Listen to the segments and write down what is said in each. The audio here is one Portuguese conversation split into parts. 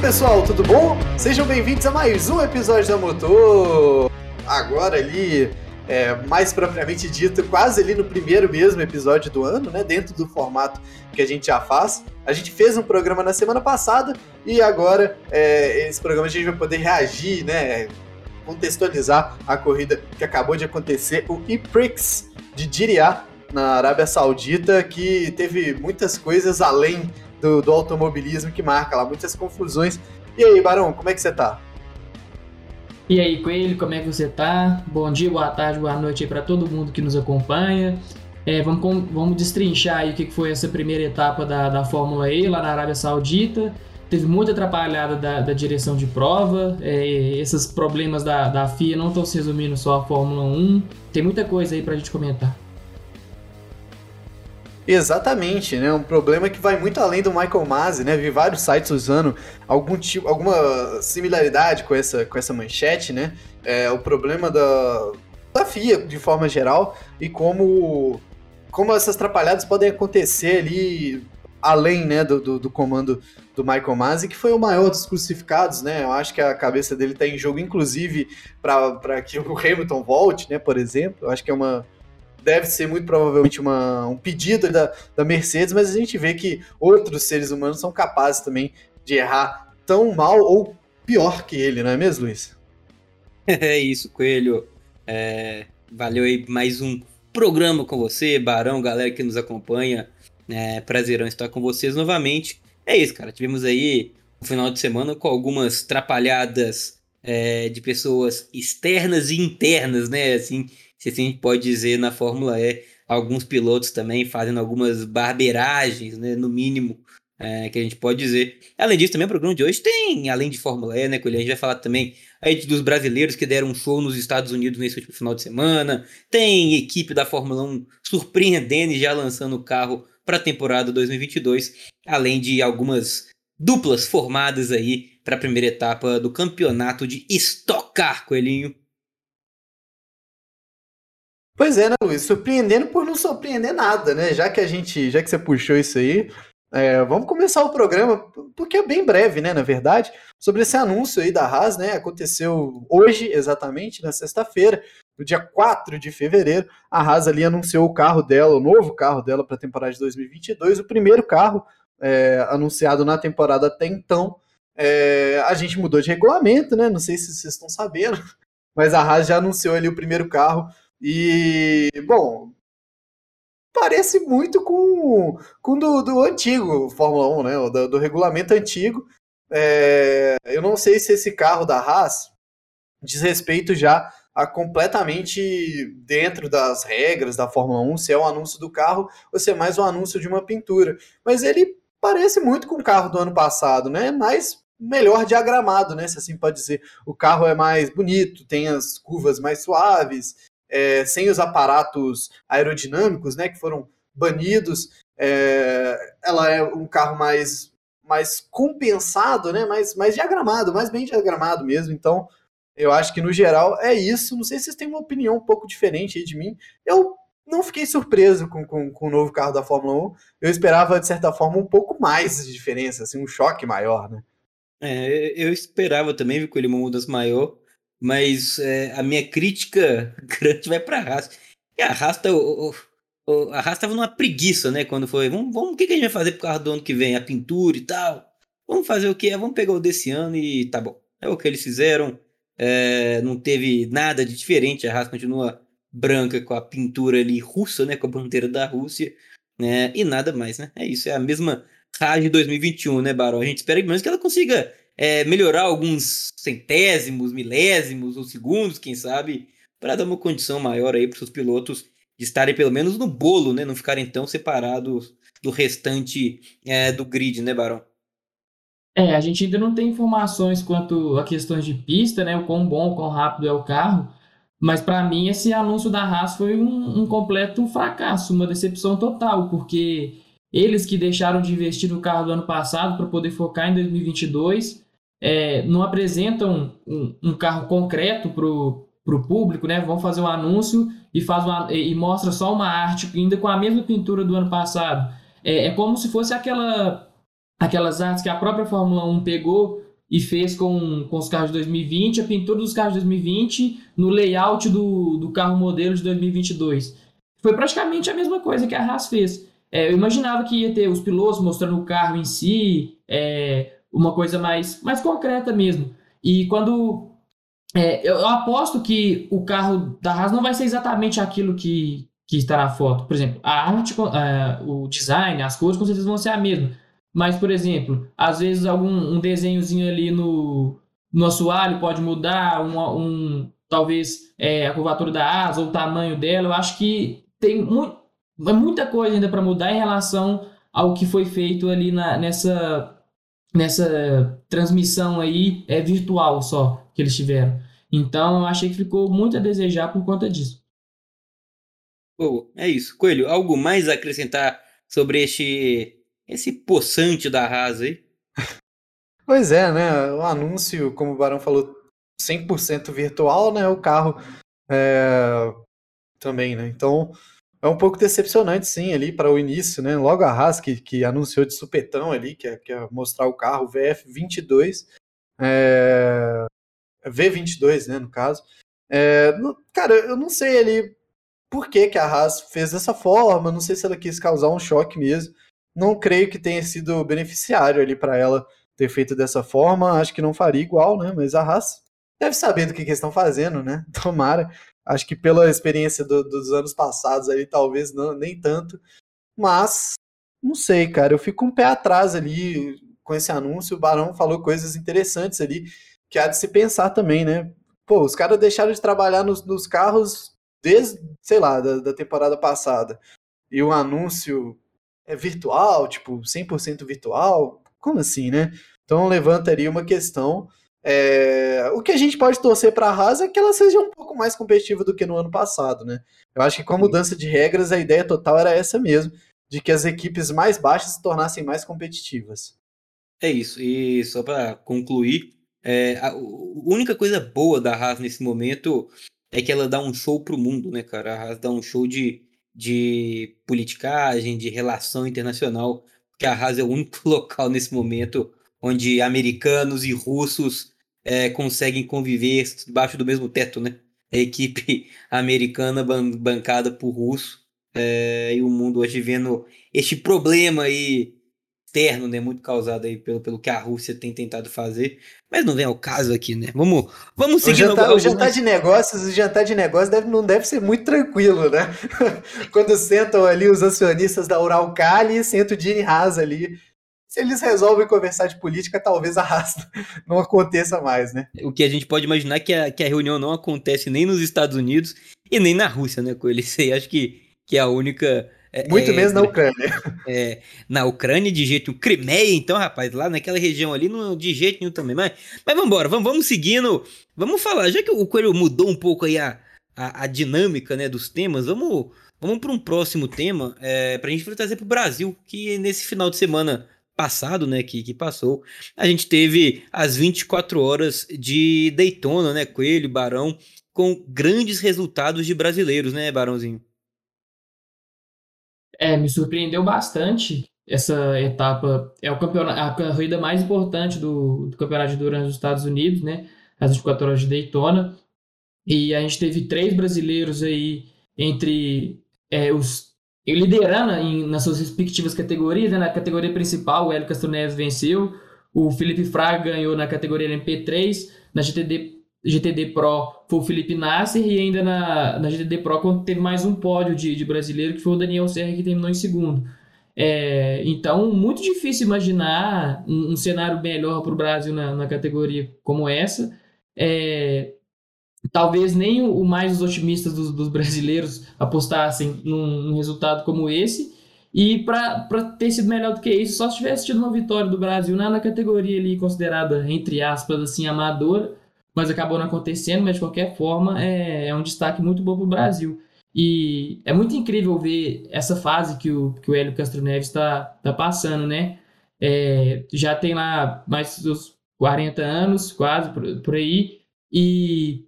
pessoal, tudo bom? Sejam bem-vindos a mais um episódio da Motor. Agora ali, é, mais propriamente dito, quase ali no primeiro mesmo episódio do ano, né? Dentro do formato que a gente já faz. A gente fez um programa na semana passada e agora é, esse programa a gente vai poder reagir, né? Contextualizar a corrida que acabou de acontecer, o E-Prix de Diriyah na Arábia Saudita, que teve muitas coisas além do, do automobilismo que marca lá, muitas confusões. E aí, Barão, como é que você tá? E aí, Coelho, como é que você tá? Bom dia, boa tarde, boa noite aí para todo mundo que nos acompanha. É, vamos, vamos destrinchar aí o que foi essa primeira etapa da, da Fórmula E lá na Arábia Saudita. Teve muita atrapalhada da, da direção de prova, é, esses problemas da, da FIA não estão se resumindo só à Fórmula 1. Tem muita coisa aí para a gente comentar. Exatamente, né? Um problema que vai muito além do Michael Masi, né? Vi vários sites usando algum tipo, alguma similaridade com essa, com essa manchete, né? É, o problema da, da FIA, de forma geral, e como, como essas atrapalhadas podem acontecer ali além né, do, do, do, comando do Michael Masi, que foi o maior dos crucificados, né? Eu acho que a cabeça dele está em jogo, inclusive, para que o Hamilton volte, né, por exemplo. Eu acho que é uma, deve ser muito provavelmente uma, um pedido da, da Mercedes, mas a gente vê que outros seres humanos são capazes também de errar tão mal ou pior que ele, não é mesmo, Luiz? É isso, Coelho. É, valeu aí mais um programa com você, Barão, galera que nos acompanha. É, prazerão estar com vocês novamente. É isso, cara. Tivemos aí um final de semana com algumas trapalhadas é, de pessoas externas e internas, né? Assim, se assim a gente pode dizer na Fórmula E, alguns pilotos também fazendo algumas barbeiragens, né, no mínimo, é, que a gente pode dizer. Além disso, também o programa de hoje tem, além de Fórmula E, né, Coelho? A gente vai falar também aí dos brasileiros que deram um show nos Estados Unidos nesse último final de semana. Tem equipe da Fórmula 1 surpreendendo e já lançando o carro para a temporada 2022, além de algumas duplas formadas aí para a primeira etapa do campeonato de Stock Car, Coelhinho. Pois é, né, Luiz? Surpreendendo por não surpreender nada, né? Já que a gente, já que você puxou isso aí, é, vamos começar o programa, porque é bem breve, né, na verdade, sobre esse anúncio aí da Haas, né? Aconteceu hoje, exatamente, na sexta-feira, no dia 4 de fevereiro, a Haas ali anunciou o carro dela, o novo carro dela para a temporada de 2022, o primeiro carro é, anunciado na temporada até então. É, a gente mudou de regulamento, né? Não sei se vocês estão sabendo, mas a Haas já anunciou ali o primeiro carro e, bom, parece muito com, com do, do antigo Fórmula 1, né? Do, do regulamento antigo. É, eu não sei se esse carro da Haas diz respeito já a completamente dentro das regras da Fórmula 1, se é um anúncio do carro ou se é mais um anúncio de uma pintura. Mas ele parece muito com o carro do ano passado, né? Mais melhor diagramado, né? Se assim pode dizer. O carro é mais bonito, tem as curvas mais suaves, é, sem os aparatos aerodinâmicos, né, que foram banidos. É, ela é um carro mais, mais compensado, né, mais, mais diagramado, mais bem diagramado mesmo. Então, eu acho que no geral é isso. Não sei se vocês têm uma opinião um pouco diferente aí de mim. Eu não fiquei surpreso com, com, com o novo carro da Fórmula 1. Eu esperava, de certa forma, um pouco mais de diferença, assim, um choque maior, né? É, eu esperava também, com ele uma mudança maior. Mas é, a minha crítica grande vai para a Haas. E a Haas, tá, o, o, a estava numa preguiça, né? Quando foi, vamos, vamos, o que, a gente vai fazer pro carro do ano que vem? A pintura e tal. Vamos fazer o que? Vamos pegar o desse ano e tá bom. É o que eles fizeram. É, não teve nada de diferente. A Haas continua branca com a pintura ali russa, né? Com a bandeira da Rússia. Né? E nada mais, né? É isso, é a mesma de 2021, né, Barão? A gente espera que menos que ela consiga é, melhorar alguns centésimos, milésimos ou segundos, quem sabe, para dar uma condição maior aí para os pilotos de estarem pelo menos no bolo, né? Não ficarem tão separados do restante é, do grid, né, Barão? É, a gente ainda não tem informações quanto a questões de pista, né? O quão bom, o quão rápido é o carro. Mas para mim esse anúncio da Haas foi um, um, completo fracasso, uma decepção total, porque eles que deixaram de investir no carro do ano passado para poder focar em 2022 é, não apresentam um, um carro concreto para o público, né? Vão fazer um anúncio e, faz uma, e mostra só uma arte ainda com a mesma pintura do ano passado. É, é como se fosse aquela, aquelas artes que a própria Fórmula 1 pegou e fez com, com os carros de 2020 a pintura dos carros de 2020 no layout do, do carro modelo de 2022. Foi praticamente a mesma coisa que a Haas fez. É, eu imaginava que ia ter os pilotos mostrando o carro em si, é, uma coisa mais, mais concreta mesmo. E quando. É, eu, aposto que o carro da Haas não vai ser exatamente aquilo que, que está na foto. Por exemplo, a arte, é, o design, as cores com certeza vão ser a mesma. Mas, por exemplo, às vezes algum um desenhozinho ali no, no assoalho pode mudar, um, um talvez é, a curvatura da asa ou o tamanho dela. Eu acho que tem muito, é muita coisa ainda para mudar em relação ao que foi feito ali na, nessa nessa transmissão aí é virtual só que eles tiveram. Então eu achei que ficou muito a desejar por conta disso. Pô, é isso. Coelho, algo mais a acrescentar sobre este esse poçante da Haas aí? Pois é, né? O anúncio, como o Barão falou, 100% virtual, né? O carro é... também, né? Então é um pouco decepcionante, sim, ali para o início, né? Logo a Haas, que, que anunciou de supetão ali, que é, é mostrar o carro, VF22, é... V22, né, no caso. É... Cara, eu não sei ali por que, que a Haas fez dessa forma, não sei se ela quis causar um choque mesmo. Não creio que tenha sido beneficiário ali para ela ter feito dessa forma, acho que não faria igual, né? Mas a Haas deve saber do que, que eles estão fazendo, né? Tomara. Acho que pela experiência do, dos anos passados aí, talvez não, nem tanto. Mas, não sei, cara. Eu fico um pé atrás ali com esse anúncio. O Barão falou coisas interessantes ali que há de se pensar também, né? Pô, os caras deixaram de trabalhar nos, nos carros desde, sei lá, da, da temporada passada. E o anúncio é virtual, tipo, 100% virtual. Como assim, né? Então levantaria uma questão é, o que a gente pode torcer para a Haas é que ela seja um pouco mais competitiva do que no ano passado, né? Eu acho que com a mudança de regras, a ideia total era essa mesmo, de que as equipes mais baixas se tornassem mais competitivas. É isso, e só para concluir, é, a, única coisa boa da Haas nesse momento é que ela dá um show pro mundo, né, cara? A Haas dá um show de, de politicagem, de relação internacional, porque a Haas é o único local nesse momento onde americanos e russos é, conseguem conviver debaixo do mesmo teto, né? A equipe americana ban bancada por russo é, e o mundo hoje vendo este problema aí externo, né? Muito causado aí pelo, pelo que a Rússia tem tentado fazer. Mas não vem ao caso aqui, né? Vamos, vamos seguir. O jantar, o jantar de negócios, o jantar de negócios deve, não deve ser muito tranquilo, né? Quando sentam ali os acionistas da Uralcali e senta o Gene Haas ali se eles resolvem conversar de política, talvez a raça não aconteça mais, né? O que a gente pode imaginar é que a, que a reunião não acontece nem nos Estados Unidos e nem na Rússia, né, com Isso aí acho que, que é a única. É, Muito é, menos na Ucrânia. É, na Ucrânia, de jeito nenhum. Crimeia, então, rapaz, lá naquela região ali, não, de jeito nenhum também. Mas, mas vamos embora, vamos, vamos seguindo. Vamos falar, já que o Coelho mudou um pouco aí a, a, a dinâmica né, dos temas, vamos, vamos para um próximo tema, é, para a gente trazer para o Brasil, que nesse final de semana passado, né, que, que passou, a gente teve as 24 horas de Daytona, né, Coelho, Barão, com grandes resultados de brasileiros, né, Barãozinho? É, me surpreendeu bastante essa etapa. É o campeonato, a corrida mais importante do, do campeonato de Durante dos Estados Unidos, né, as 24 horas de Daytona. E a gente teve três brasileiros aí entre é, os liderando em, nas suas respectivas categorias, né? na categoria principal o Hélio Castro Neves venceu, o Felipe Fraga ganhou na categoria MP3, na GTD, GTD Pro foi o Felipe Nasser e ainda na, na GTD Pro teve mais um pódio de, de brasileiro que foi o Daniel Serra que terminou em segundo. É, então, muito difícil imaginar um, um cenário melhor para o Brasil na, na, categoria como essa. É, talvez nem o mais os otimistas dos, dos brasileiros apostassem num, num, resultado como esse. E para ter sido melhor do que isso, só se tivesse tido uma vitória do Brasil na, na categoria ali considerada, entre aspas, assim, amadora, mas acabou não acontecendo, mas de qualquer forma é, é um destaque muito bom para o Brasil. E é muito incrível ver essa fase que o, que o Hélio Castro Neves está tá passando, né? É, já tem lá mais dos 40 anos, quase, por, por aí, e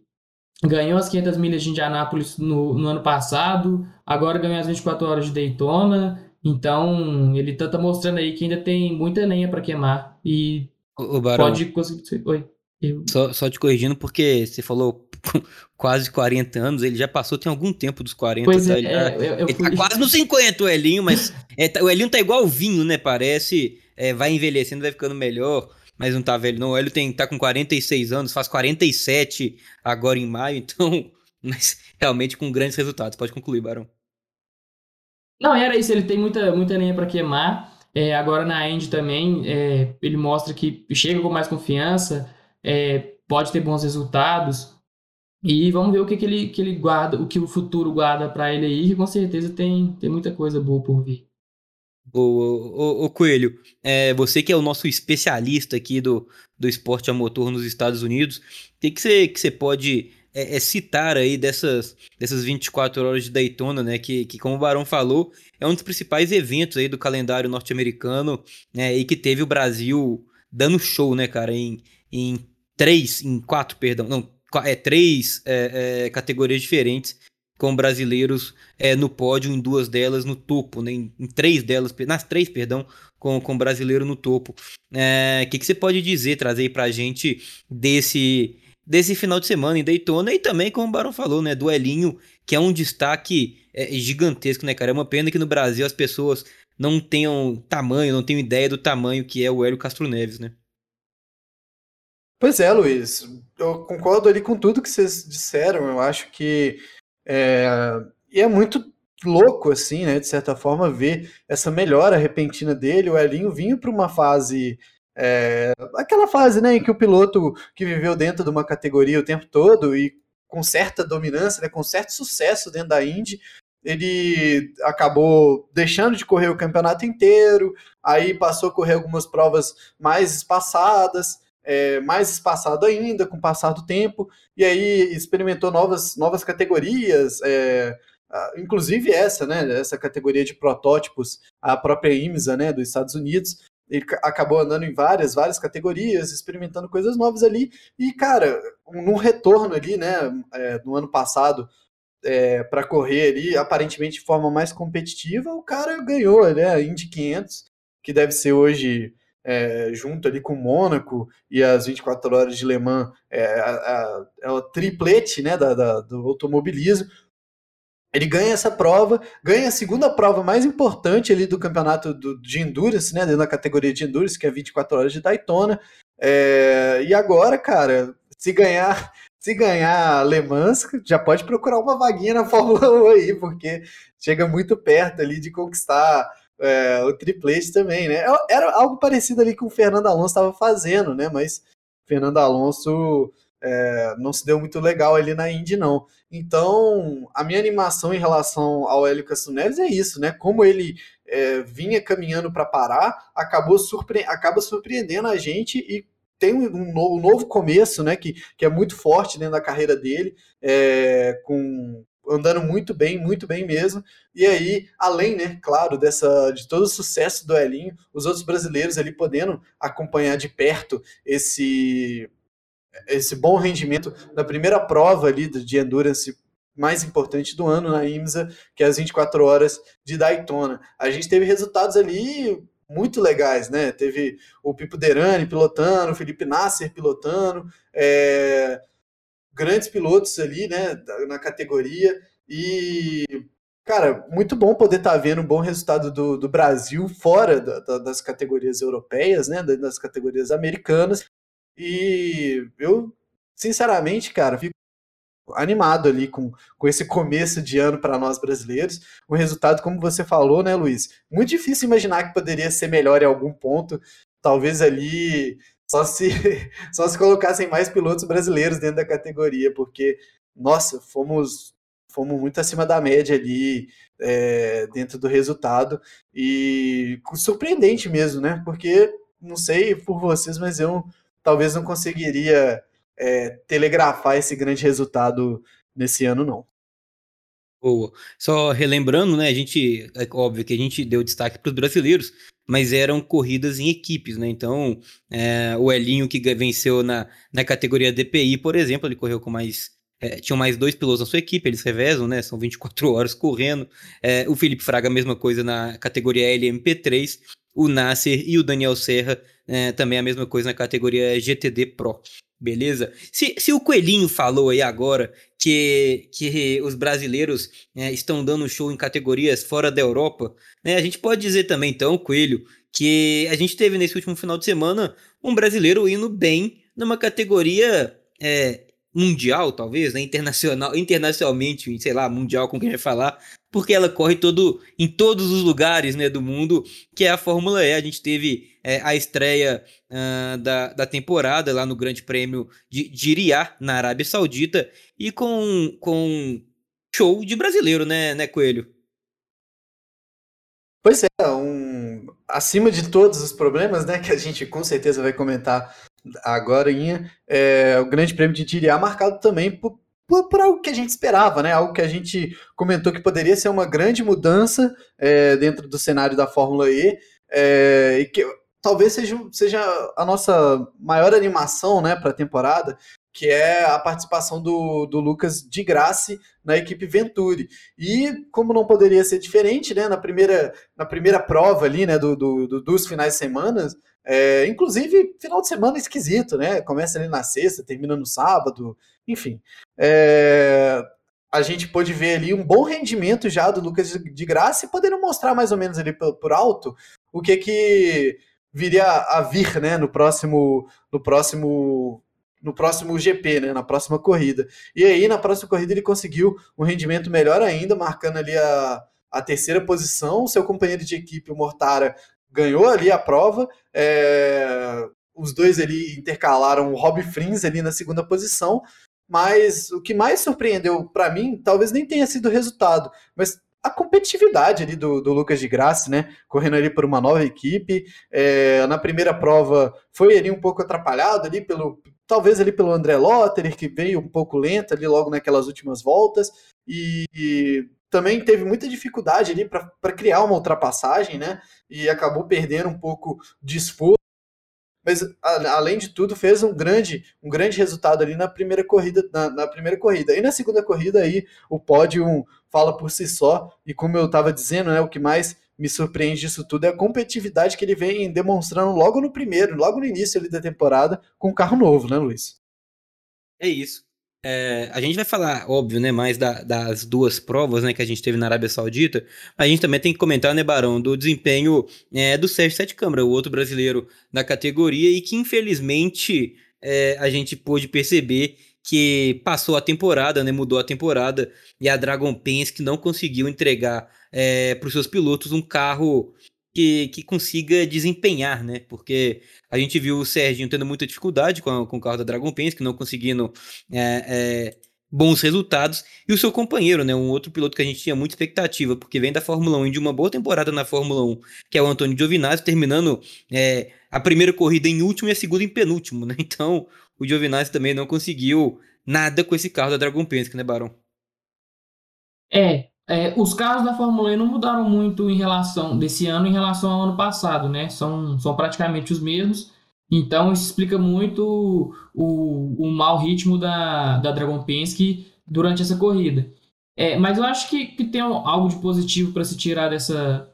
ganhou as 500 milhas de Indianápolis no, no, ano passado, agora ganhou as 24 horas de Daytona. Então, ele tá, tá mostrando aí que ainda tem muita lenha para queimar. E O Barão, pode conseguir. Oi. Eu... Só, só te corrigindo, porque você falou quase 40 anos, ele já passou tem algum tempo dos 40. Pois tá? é, ele, é, já, eu, eu ele fui... tá quase nos 50 o Elinho, mas é, tá, o Elinho tá igual o vinho, né? Parece. É, vai envelhecendo, vai ficando melhor, mas não tá velho, não. Hélio tem, tá com 46 anos, faz 47 agora em maio, então. Mas realmente com grandes resultados. Pode concluir, Barão. Não, era isso, ele tem muita, muita lenha para queimar. É, agora na Indy também, é, ele mostra que chega com mais confiança, é, pode ter bons resultados. E vamos ver o que, que, ele, que ele guarda, o que o futuro guarda para ele aí, que com certeza tem, tem muita coisa boa por vir. O Coelho, é, você que é o nosso especialista aqui do, do esporte a motor nos Estados Unidos, o que, que, você, que você pode é, é, citar aí dessas, dessas 24 horas de Daytona, né? Que, que, como o Barão falou, é um dos principais eventos aí do calendário norte-americano, né? E que teve o Brasil dando show, né, cara, em, em três, em quatro, perdão, não, é, três é, é, categorias diferentes, com brasileiros é, no pódio, em duas delas no topo, né, em, em, três delas, nas três, perdão, com, com brasileiro no topo. O é, que, que você pode dizer, trazer aí pra gente desse, desse final de semana em Daytona e também, como o Barão falou, né, do Elinho, que é um destaque é, gigantesco, né, cara? É uma pena que no Brasil as pessoas não tenham tamanho, não tenham ideia do tamanho que é o Hélio Castro Neves, né? Pois é, Luiz. Eu concordo ali com tudo que vocês disseram. Eu acho que é, e é muito louco, assim, né? De certa forma, ver essa melhora repentina dele. O Elinho vinha para uma fase. É, aquela fase, né, em que o piloto que viveu dentro de uma categoria o tempo todo e com certa dominância, né, com certo sucesso dentro da Indy, ele acabou deixando de correr o campeonato inteiro, aí passou a correr algumas provas mais espaçadas, é, mais espaçado ainda com o passar do tempo, e aí experimentou novas, novas categorias, é, inclusive essa, né, essa categoria de protótipos, a própria IMSA, né, dos Estados Unidos, ele acabou andando em várias, várias categorias, experimentando coisas novas ali, e, cara, num retorno ali, né, é, no ano passado, é, para correr ali, aparentemente de forma mais competitiva, o cara ganhou, né, Indy 500, que deve ser hoje é, junto ali com o Mônaco e as 24 horas de Le Mans, é, a, a, é o triplete né, da, da, do automobilismo. Ele ganha essa prova, ganha a segunda prova mais importante ali do campeonato do, de Endurance, né, dentro da categoria de Endurance, que é 24 horas de Daytona. É, e agora, cara, se ganhar se ganhar Le Mans, já pode procurar uma vaguinha na Fórmula 1 aí, porque chega muito perto ali de conquistar é, o triplete também, né? É, era algo parecido ali com o Fernando Alonso estava fazendo, né? Mas Fernando Alonso é, não se deu muito legal ali na Indy, não. Então, a minha animação em relação ao Hélio Castro Neves é isso, né? Como ele é, vinha caminhando para parar, acabou surpre acaba surpreendendo a gente e tem um novo, um novo começo, né? Que, que é muito forte dentro da carreira dele, é, com andando muito bem, muito bem mesmo. E aí, além, né, claro, dessa de todo o sucesso do Elinho, os outros brasileiros ali podendo acompanhar de perto esse esse bom rendimento na primeira prova ali de endurance mais importante do ano na IMSA, que é as 24 horas de Daytona. A gente teve resultados ali muito legais, né? Teve o Pipo Derani pilotando, o Felipe Nasser pilotando, é, grandes pilotos ali, né, na categoria. E, cara, muito bom poder estar tá vendo um bom resultado do, do Brasil fora da, da, das categorias europeias, né, das categorias americanas. E eu, sinceramente, cara, fico animado ali com, com esse começo de ano para nós brasileiros. Um resultado, como você falou, né, Luiz? Muito difícil imaginar que poderia ser melhor em algum ponto. Talvez ali só se, só se colocassem mais pilotos brasileiros dentro da categoria, porque, nossa, fomos, fomos muito acima da média ali é, dentro do resultado. E surpreendente mesmo, né? Porque, não sei por vocês, mas eu talvez não conseguiria é, telegrafar esse grande resultado nesse ano, não. Boa. Só relembrando, né? A gente, é óbvio que a gente deu destaque para os brasileiros, mas eram corridas em equipes, né? Então, é, o Elinho que venceu na, na categoria DPI, por exemplo, ele correu com mais. É, tinham mais dois pilotos na sua equipe, eles revezam, né? São 24 horas correndo. É, o Felipe Fraga, a mesma coisa na categoria LMP3. o Nasser e o Daniel Serra, é, também a mesma coisa na categoria GTD Pro. Beleza? Se, se o Coelhinho falou aí agora que, que os brasileiros é, estão dando show em categorias fora da Europa, né, a gente pode dizer também, então, Coelho, que a gente teve nesse último final de semana um brasileiro indo bem numa categoria é, mundial, talvez, né? Internacional, internacionalmente, sei lá, mundial, com quem vai falar, porque ela corre todo em todos os lugares né, do mundo, que é a Fórmula E. A gente teve é, a estreia uh, da, da temporada lá no Grande Prêmio de, de Iriá, na Arábia Saudita, e com, com show de brasileiro, né, né, Coelho? Pois é, um, acima de todos os problemas, né, que a gente com certeza vai comentar agora, é, o Grande Prêmio de Tiriá marcado também por, por, por, algo que a gente esperava, né, algo que a gente comentou que poderia ser uma grande mudança é, dentro do cenário da Fórmula E, é, e que talvez seja, seja a nossa maior animação né, para a temporada, que é a participação do, do Lucas de Graça na equipe Venturi. E como não poderia ser diferente, né, na primeira, na primeira prova ali, né, do, do, do dos finais de semana, é, inclusive final de semana esquisito, né, começa ali na sexta, termina no sábado, enfim. É, a gente pôde ver ali um bom rendimento já do Lucas de Graça e podendo mostrar mais ou menos ali por, por alto o que que viria a vir, né, no próximo no próximo no próximo GP, né, na próxima corrida. E aí, na próxima corrida, ele conseguiu um rendimento melhor ainda, marcando ali a, a terceira posição. Seu companheiro de equipe, o Mortara, ganhou ali a prova. É, os dois ali intercalaram o Rob Frins ali na segunda posição. Mas o que mais surpreendeu para mim, talvez nem tenha sido o resultado, mas a competitividade ali do, do, Lucas de Graça, né? Correndo ali por uma nova equipe. É, na primeira prova foi ali um pouco atrapalhado ali pelo, talvez ali pelo André Lotterer, que veio um pouco lento ali logo naquelas últimas voltas, e, e também teve muita dificuldade ali para criar uma ultrapassagem, né? E acabou perdendo um pouco de esforço. Mas a, além de tudo, fez um grande, um grande resultado ali na primeira corrida, na, na primeira corrida. E na segunda corrida aí o pódio fala por si só. E como eu estava dizendo, né, o que mais me surpreende disso tudo é a competitividade que ele vem demonstrando logo no primeiro, logo no início ali da temporada, com um carro novo, né, Luiz? É isso. É, a gente vai falar, óbvio, né, mais da, das duas provas, né, que a gente teve na Arábia Saudita. A gente também tem que comentar, né, Barão, do desempenho é, do Sérgio Sete Câmara, o outro brasileiro da categoria, e que infelizmente é, a gente pôde perceber que passou a temporada, né, mudou a temporada, e a Dragon Penske não conseguiu entregar é, para os seus pilotos um carro que, que consiga desempenhar, né? Porque a gente viu o Serginho tendo muita dificuldade com, a, com o carro da Dragon Penske, não conseguindo é, é, bons resultados, e o seu companheiro, né? Um outro piloto que a gente tinha muita expectativa, porque vem da Fórmula 1 e de uma boa temporada na Fórmula 1, que é o Antônio Giovinazzi, terminando é, a primeira corrida em último e a segunda em penúltimo, né? Então, o Giovinazzi também não conseguiu nada com esse carro da Dragon Penske, né, Barão? É, é, os carros da Fórmula E não mudaram muito em relação desse ano em relação ao ano passado, né? São, são praticamente os mesmos. Então isso explica muito o, o mau ritmo da, da Dragon Penske durante essa corrida. É, mas eu acho que, que tem algo de positivo para se tirar dessa,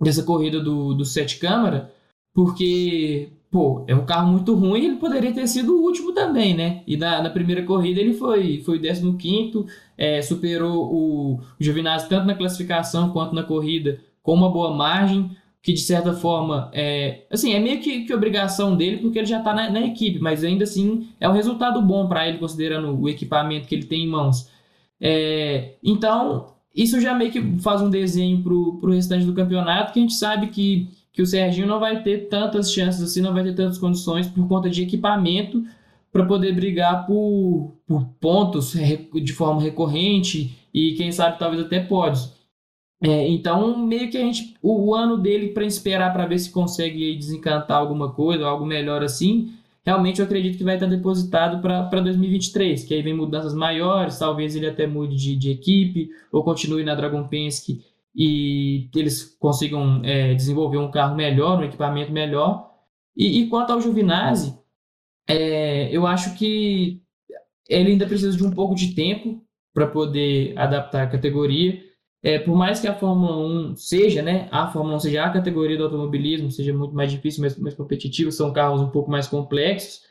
dessa corrida do, do Sete Câmara, porque pô, é um carro muito ruim, ele poderia ter sido o último também, né? E na, na primeira corrida ele foi, foi 15 é, superou o, o Giovinazzi tanto na classificação quanto na corrida com uma boa margem, que de certa forma é, assim, é meio que, que obrigação dele, porque ele já está na, na, equipe, mas ainda assim é um resultado bom para ele, considerando o equipamento que ele tem em mãos. É, então, isso já meio que faz um desenho para o restante do campeonato, que a gente sabe que que o Serginho não vai ter tantas chances assim, não vai ter tantas condições por conta de equipamento para poder brigar por, por pontos de forma recorrente e quem sabe talvez até pódios. É, então, meio que a gente. O, o ano dele para esperar para ver se consegue desencantar alguma coisa, algo melhor assim, realmente eu acredito que vai estar depositado para 2023, que aí vem mudanças maiores, talvez ele até mude de, de equipe, ou continue na Dragon Penske e eles consigam é, desenvolver um carro melhor, um equipamento melhor. E, e quanto ao Giovinazzi, é, eu acho que ele ainda precisa de um pouco de tempo para poder adaptar a categoria. é, por mais que a Fórmula 1 seja, né, a Fórmula 1 seja a categoria do automobilismo, seja muito mais difícil, mais, mais competitiva, são carros um pouco mais complexos,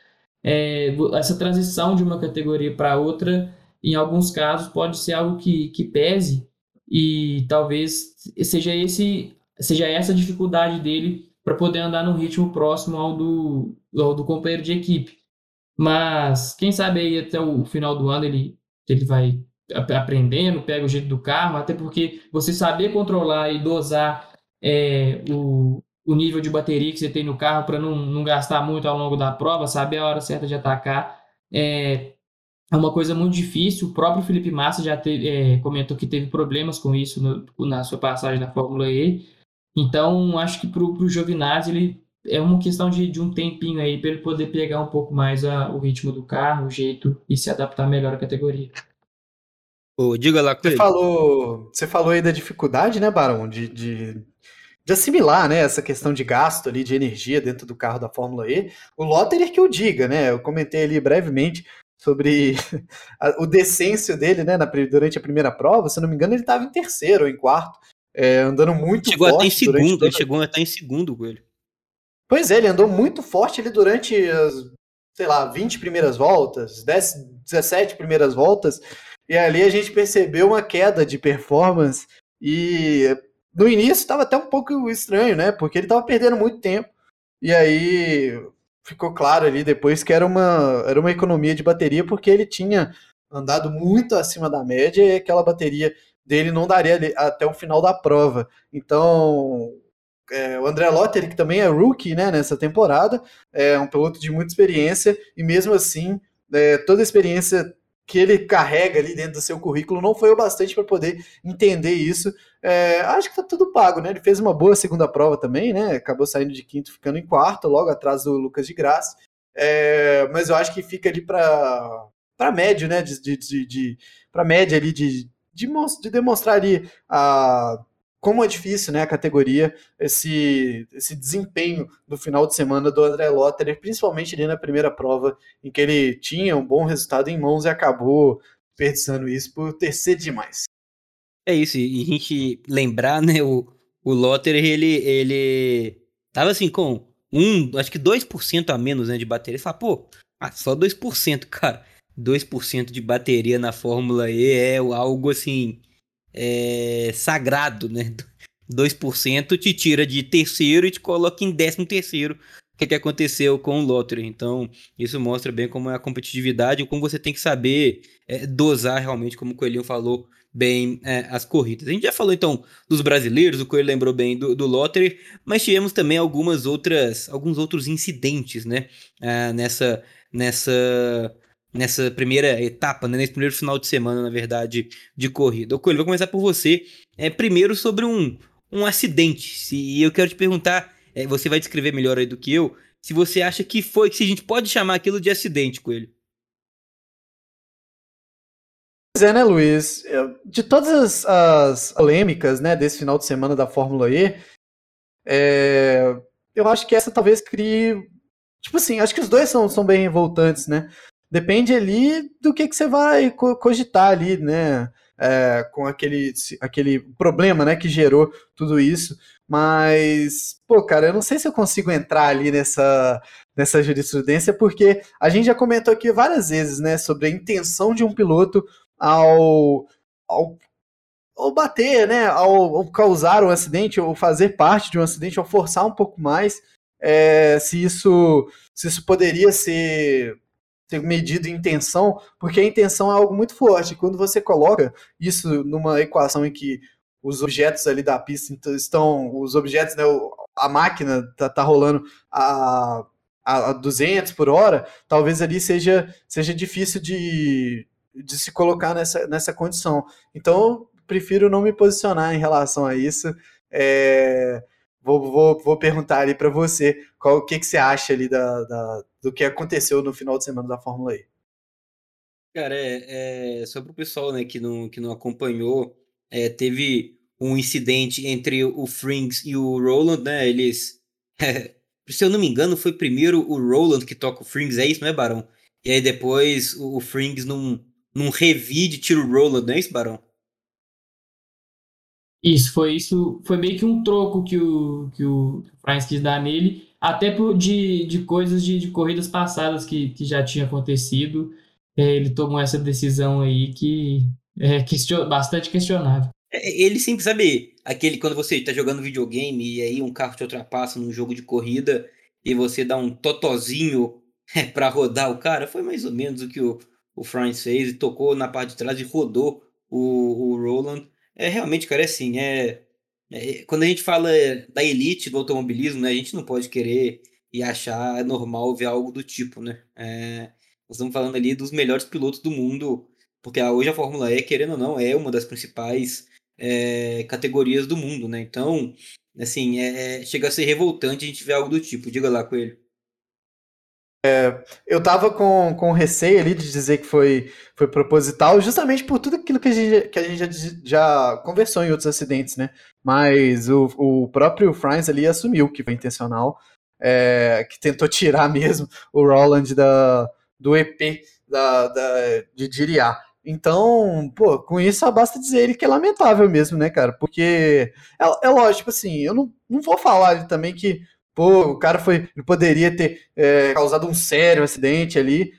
é, essa transição de uma categoria para outra, em alguns casos, pode ser algo que, que pese e talvez seja esse seja essa dificuldade dele para poder andar num ritmo próximo ao do, ao do companheiro de equipe. Mas quem sabe aí até o final do ano ele, ele vai aprendendo, pega o jeito do carro, até porque você saber controlar e dosar é, o, o nível de bateria que você tem no carro para não, não gastar muito ao longo da prova, saber a hora certa de atacar, é, é uma coisa muito difícil. O próprio Felipe Massa já teve, é, comentou que teve problemas com isso no, na sua passagem na Fórmula E. Então, acho que para o Giovinazzi ele é uma questão de, de um tempinho aí para ele poder pegar um pouco mais a, o ritmo do carro, o jeito e se adaptar melhor à categoria. Ô, diga lá, você falou, você falou aí da dificuldade, né, Barão, de, de, de, assimilar, né, essa questão de gasto ali de energia dentro do carro da Fórmula E. O Lotterer que eu diga, né, eu comentei ali brevemente sobre a, o decêncio dele, né, na, durante a primeira prova, se não me engano ele estava em terceiro ou em quarto, é, andando muito chegou forte. Até em segundo, ele chegou até em segundo com ele. Pois é, ele andou muito forte ali durante as, sei lá, 20 primeiras voltas, 10, 17 primeiras voltas, e ali a gente percebeu uma queda de performance e no início estava até um pouco estranho, né? Porque ele estava perdendo muito tempo. E aí ficou claro ali depois que era uma, era uma economia de bateria, porque ele tinha andado muito acima da média e aquela bateria dele não daria até o final da prova. Então, é, o André Lotter, que também é rookie né, nessa temporada, é um piloto de muita experiência e mesmo assim, é, toda a experiência que ele carrega ali dentro do seu currículo não foi o bastante para poder entender isso. É, acho que tá tudo pago, né? Ele fez uma boa segunda prova também, né? Acabou saindo de quinto, ficando em quarto, logo atrás do Lucas de Graça. É, mas eu acho que fica ali para para médio, né? De, de, de, de para média ali de, de, de demonstrar ali a como é difícil, né, a categoria, esse, esse desempenho do final de semana do André Lotterer, principalmente ali na primeira prova, em que ele tinha um bom resultado em mãos e acabou desperdiçando isso por ter sido demais. É isso, e a gente lembrar, né, o, o Lotterer, ele, ele tava assim com um, acho que 2% a menos, né, de bateria. Você fala, pô, ah, só 2%, cara. 2% de bateria na Fórmula E é algo assim é, sagrado, né? 2% te tira de terceiro e te coloca em décimo terceiro. O que, que aconteceu com o Lottery. Então, isso mostra bem como é a competitividade e como você tem que saber é, dosar realmente, como o Coelhinho falou, bem é, as corridas. A gente já falou então dos brasileiros, o Coelho lembrou bem do, do Lottery, mas tivemos também algumas outras, alguns outros incidentes, né? É, nessa, nessa nessa primeira etapa, né, nesse primeiro final de semana, na verdade, de corrida. Ô, Coelho, vou começar por você. É, primeiro sobre um, um acidente. E eu quero te perguntar, é, você vai descrever melhor aí do que eu, se você acha que foi, se a gente pode chamar aquilo de acidente, Coelho. Pois é, né, Luiz? De todas as, as polêmicas né, desse final de semana da Fórmula E, é, eu acho que essa talvez crie. Tipo assim, acho que os dois são, são bem revoltantes, né? Depende ali do que, que você vai cogitar ali, né? É, com aquele, aquele problema, né, que gerou tudo isso. Mas, pô, cara, eu não sei se eu consigo entrar ali nessa, nessa jurisprudência, porque a gente já comentou aqui várias vezes, né, sobre a intenção de um piloto ao, ao, ao bater, né, ao, ao causar um acidente, ou fazer parte de um acidente, ou forçar um pouco mais, é, se isso se isso poderia ser ser medido intenção, porque a intenção é algo muito forte. Quando você coloca isso numa equação em que os objetos ali da pista estão, os objetos, né, a máquina tá, tá rolando a, a 200 por hora, talvez ali seja, seja difícil de, de se colocar nessa, nessa condição. Então, prefiro não me posicionar em relação a isso. É, vou, vou, vou perguntar ali para você qual o que, que você acha ali da, da, do que aconteceu no final de semana da Fórmula E. Cara, é, é sobre o pessoal né, que, não, que não acompanhou, é, teve um incidente entre o Frings e o Roland, né? Eles. É, se eu não me engano, foi primeiro o Roland que toca o Frings, é isso, não é, Barão? E aí depois o, o Frings num, num revide tira o Roland, não é isso, Barão? Isso, foi isso. Foi meio que um troco que o, que o Franz quis dar nele, até por, de, de coisas de, de corridas passadas que, que já tinha acontecido. É, ele tomou essa decisão aí que é question, bastante questionável. É, ele sempre, sabe, aquele quando você está jogando videogame e aí um carro te ultrapassa num jogo de corrida e você dá um totozinho é, para rodar o cara, foi mais ou menos o que o, o Franz fez tocou na parte de trás e rodou o, o Roland. É realmente, cara, é assim, é, é, quando a gente fala da elite do automobilismo, né, a gente não pode querer e achar normal ver algo do tipo, né? É, nós estamos falando ali dos melhores pilotos do mundo, porque hoje a Fórmula E, querendo ou não, é uma das principais é, categorias do mundo, né? Então, assim, é, chega a ser revoltante a gente ver algo do tipo. Diga lá, Coelho. É, eu tava com, com receio ali de dizer que foi, foi proposital, justamente por tudo aquilo que a gente, que a gente já, já conversou em outros acidentes, né? Mas o, o próprio Franz ali assumiu que foi intencional, é, que tentou tirar mesmo o Roland da, do EP da, da, de Diriá. Então, pô, com isso basta dizer ele que é lamentável mesmo, né, cara? Porque é, é lógico, assim, eu não, não vou falar também que, pô, o cara foi. Ele poderia ter é, causado um sério acidente ali.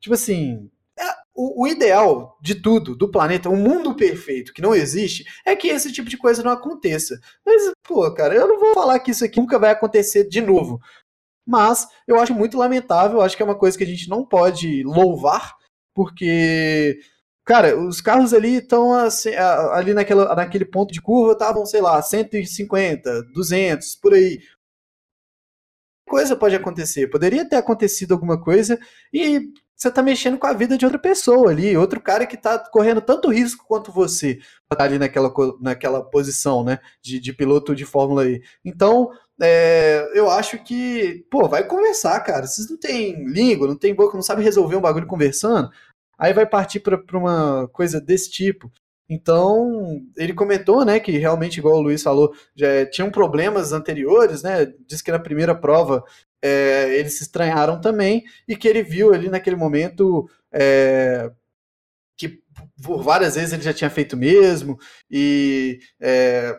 Tipo assim, é, o, o, ideal de tudo, do planeta, o um mundo perfeito que não existe, é que esse tipo de coisa não aconteça. Mas, pô, cara, eu não vou falar que isso aqui nunca vai acontecer de novo. Mas eu acho muito lamentável, acho que é uma coisa que a gente não pode louvar, porque Cara, os carros ali estão assim, ali naquela, naquele ponto de curva estavam, sei lá, 150, 200, por aí. Coisa pode acontecer. Poderia ter acontecido alguma coisa e você está mexendo com a vida de outra pessoa ali, outro cara que está correndo tanto risco quanto você pra tá ali naquela, naquela posição, né, de, de piloto de Fórmula E. Então, é, eu acho que, pô, vai conversar, cara. Vocês não têm língua, não tem boca, não sabem resolver um bagulho conversando aí vai partir para uma coisa desse tipo. Então, ele comentou, né, que realmente, igual o Luiz falou, já tinham problemas anteriores, né, disse que na primeira prova é, eles se estranharam também, e que ele viu ali naquele momento é, que por várias vezes ele já tinha feito mesmo, e é,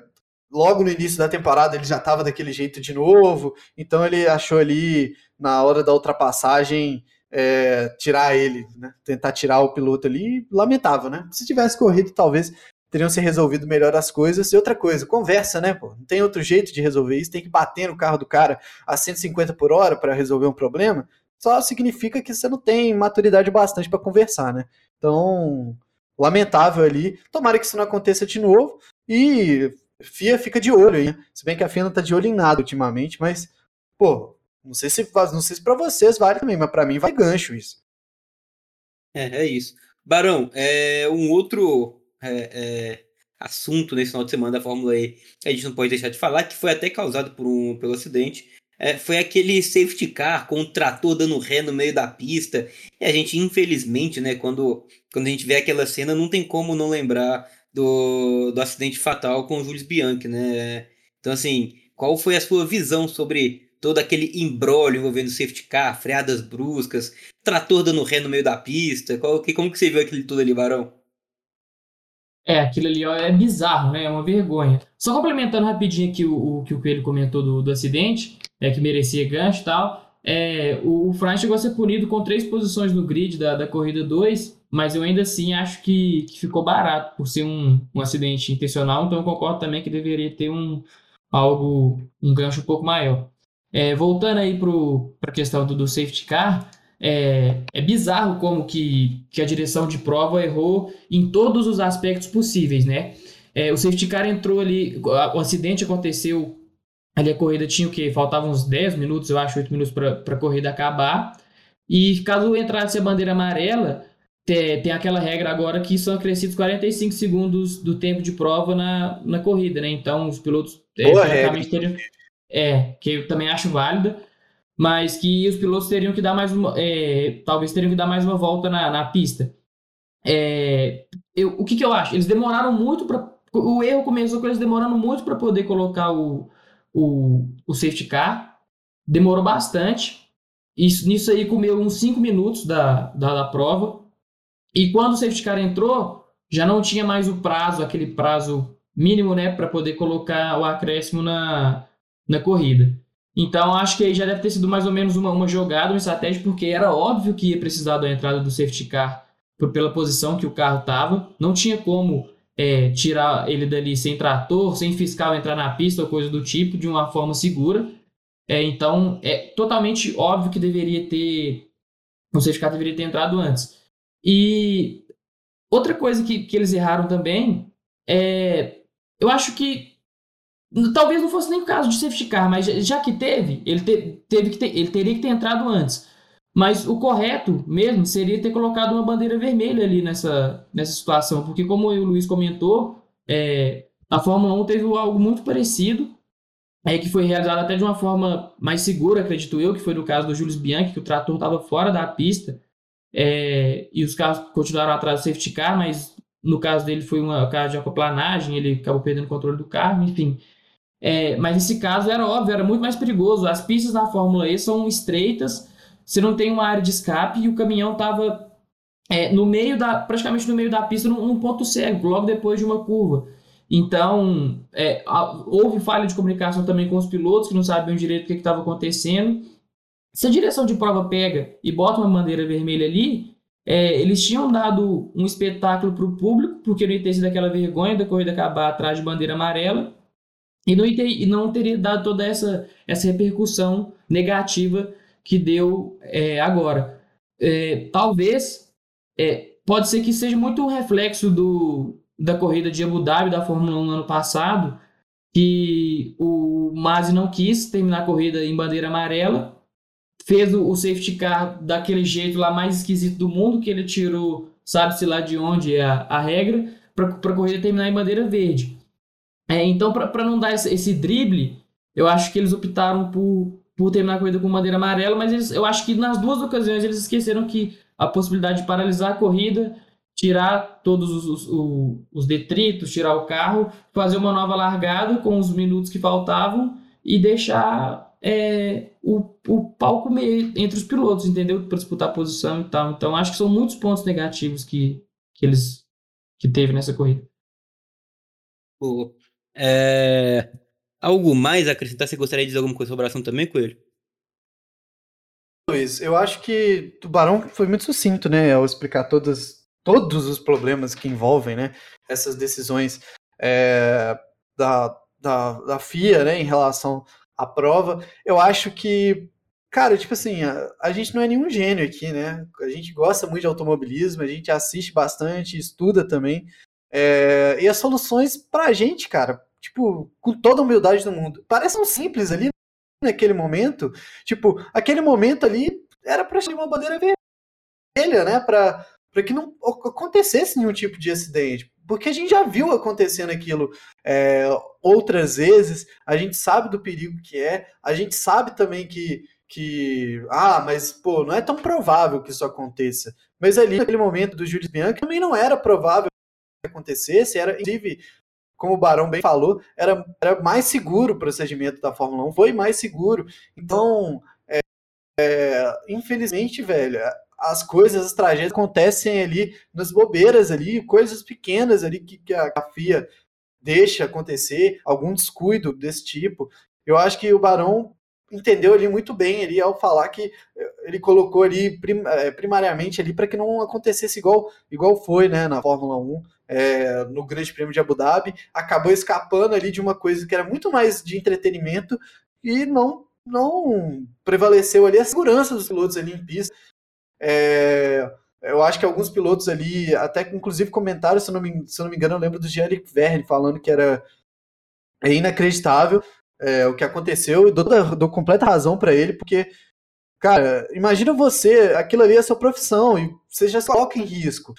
logo no início da temporada ele já estava daquele jeito de novo, então ele achou ali, na hora da ultrapassagem, é, tirar ele, né? tentar tirar o piloto ali, lamentável, né? Se tivesse corrido, talvez teriam se resolvido melhor as coisas. E outra coisa, conversa, né? Pô? Não tem outro jeito de resolver isso, tem que bater no carro do cara a 150 por hora para resolver um problema. Só significa que você não tem maturidade bastante para conversar, né? Então, lamentável ali. Tomara que isso não aconteça de novo. E FIA fica de olho aí. Né? Se bem que a FIA não tá de olho em nada ultimamente, mas, pô, não sei se não sei se para vocês vale também, mas para mim vai gancho isso. É, é isso. Barão, é um outro é, é, assunto nesse final de semana da Fórmula E a gente não pode deixar de falar, que foi até causado por um, pelo acidente. É, foi aquele safety car com o trator dando ré no meio da pista. E a gente, infelizmente, né, quando, quando a gente vê aquela cena, não tem como não lembrar do, do acidente fatal com o Jules Bianchi, né? Então, assim, qual foi a sua visão sobre todo aquele embrólio envolvendo safety car, freadas bruscas, trator dando ré no meio da pista. Qual, que, como que você viu aquele tudo ali, Barão? É, aquilo ali ó, é bizarro, né? É uma vergonha. Só complementando rapidinho aqui o, o que o Coelho comentou do, do acidente, é, que merecia gancho e tal. É, o, o Franz chegou a ser punido com três posições no grid da, da corrida 2, mas eu ainda assim acho que, que ficou barato por ser um, um acidente intencional, então eu concordo também que deveria ter um algo, um gancho um pouco maior. É, voltando aí para a questão do, do, safety car, é, é bizarro como que, que, a direção de prova errou em todos os aspectos possíveis, né? É, o safety car entrou ali, o acidente aconteceu, ali a corrida tinha o quê? Faltavam uns 10 minutos, eu acho, 8 minutos para a corrida acabar. E caso entrasse a bandeira amarela, tem, tem aquela regra agora que são acrescidos 45 segundos do tempo de prova na, na corrida, né? Então os pilotos é, Boa regra. teriam, é, que eu também acho válida, mas que os pilotos teriam que dar mais uma, é, talvez teriam que dar mais uma volta na, na pista. É, eu, o que, que eu acho? Eles demoraram muito para. O erro começou com eles demorando muito para poder colocar o, o, o safety car. Demorou bastante. Isso, nisso aí comeu uns 5 minutos da, da, da prova. E quando o safety car entrou, já não tinha mais o prazo, aquele prazo mínimo, né, para poder colocar o acréscimo na, na corrida. Então, acho que aí já deve ter sido mais ou menos uma, uma jogada, uma estratégia, porque era óbvio que ia precisar da entrada do safety car pela posição que o carro estava. Não tinha como é, tirar ele dali sem trator, sem fiscal entrar na pista ou coisa do tipo, de uma forma segura. É, então, é totalmente óbvio que deveria ter. O safety car deveria ter entrado antes. E outra coisa que, que eles erraram também é. Eu acho que Talvez não fosse nem o caso de safety car, mas já que teve, ele, te, teve que ter, ele teria que ter entrado antes. Mas o correto mesmo seria ter colocado uma bandeira vermelha ali nessa, nessa situação, porque como o Luiz comentou, é, a Fórmula 1 teve algo muito parecido, é, que foi realizado até de uma forma mais segura, acredito eu, que foi no caso do Jules Bianchi, que o trator estava fora da pista, é, e os carros continuaram atrás do safety car, mas no caso dele foi uma caso de aquaplanagem, ele acabou perdendo o controle do carro, enfim. É, mas nesse caso era óbvio, era muito mais perigoso. As pistas na Fórmula E são estreitas, você não tem uma área de escape e o caminhão estava é, no meio da, praticamente no meio da pista, num, num, ponto cego, logo depois de uma curva. Então, é, houve falha de comunicação também com os pilotos que não sabiam direito o que estava acontecendo. Se a direção de prova pega e bota uma bandeira vermelha ali, é, eles tinham dado um espetáculo para o público, porque não ia ter sido aquela vergonha da corrida acabar atrás de bandeira amarela e não, e não teria dado toda essa, essa repercussão negativa que deu é, agora. É, talvez, é, pode ser que seja muito um reflexo do, da corrida de Abu Dhabi, da Fórmula 1 no ano passado, que o Masi não quis terminar a corrida em bandeira amarela, fez o, o safety car daquele jeito lá mais esquisito do mundo, que ele tirou, sabe-se lá de onde é a, a regra, para a corrida terminar em bandeira verde. É, então, para não dar esse, esse, drible, eu acho que eles optaram por, por terminar a corrida com bandeira amarela, mas eles, eu acho que nas duas ocasiões eles esqueceram que a possibilidade de paralisar a corrida, tirar todos os, os, os detritos, tirar o carro, fazer uma nova largada com os minutos que faltavam e deixar é, o, o palco meio entre os pilotos, entendeu? Para disputar a posição e tal. Então, acho que são muitos pontos negativos que, que eles que teve nessa corrida. Boa. É... Algo mais a acrescentar? Você gostaria de dizer alguma coisa sobre o assunto também, Coelho? Luiz, eu acho que o Barão foi muito sucinto, né, ao explicar todas, todos os problemas que envolvem, né, essas decisões é, da, da, da FIA, né, em relação à prova. Eu acho que, cara, tipo assim, a, a gente não é nenhum gênio aqui, né, a gente gosta muito de automobilismo, a gente assiste bastante, estuda também, é, e as soluções pra gente, cara, tipo, com toda a humildade do mundo, parecem simples ali naquele momento. Tipo, aquele momento ali era pra ter uma bandeira vermelha, né? Pra, pra que não acontecesse nenhum tipo de acidente. Porque a gente já viu acontecendo aquilo é, outras vezes, a gente sabe do perigo que é, a gente sabe também que, que ah, mas pô, não é tão provável que isso aconteça. Mas ali naquele momento do Júlio Bianchi também não era provável acontecesse, era, inclusive, como o Barão bem falou, era, era mais seguro o procedimento da Fórmula 1, foi mais seguro. Então, é, é, infelizmente, velho, as coisas, as tragédias acontecem ali nas bobeiras ali, coisas pequenas ali que, que a, FIA deixa acontecer, algum descuido desse tipo. Eu acho que o Barão entendeu ali muito bem ali ao falar que eh, ele colocou ali prim, eh, primariamente ali para que não acontecesse igual igual foi né na Fórmula 1 é, no Grande Prêmio de Abu Dhabi acabou escapando ali de uma coisa que era muito mais de entretenimento e não não prevaleceu ali a segurança dos pilotos ali em pista é, eu acho que alguns pilotos ali até inclusive comentaram se eu não me, se eu não me engano eu lembro do Jean Verne falando que era é inacreditável é, o que aconteceu e dou, dou completa razão para ele, porque, cara, imagina você, aquilo ali é a sua profissão e você já se coloca em risco.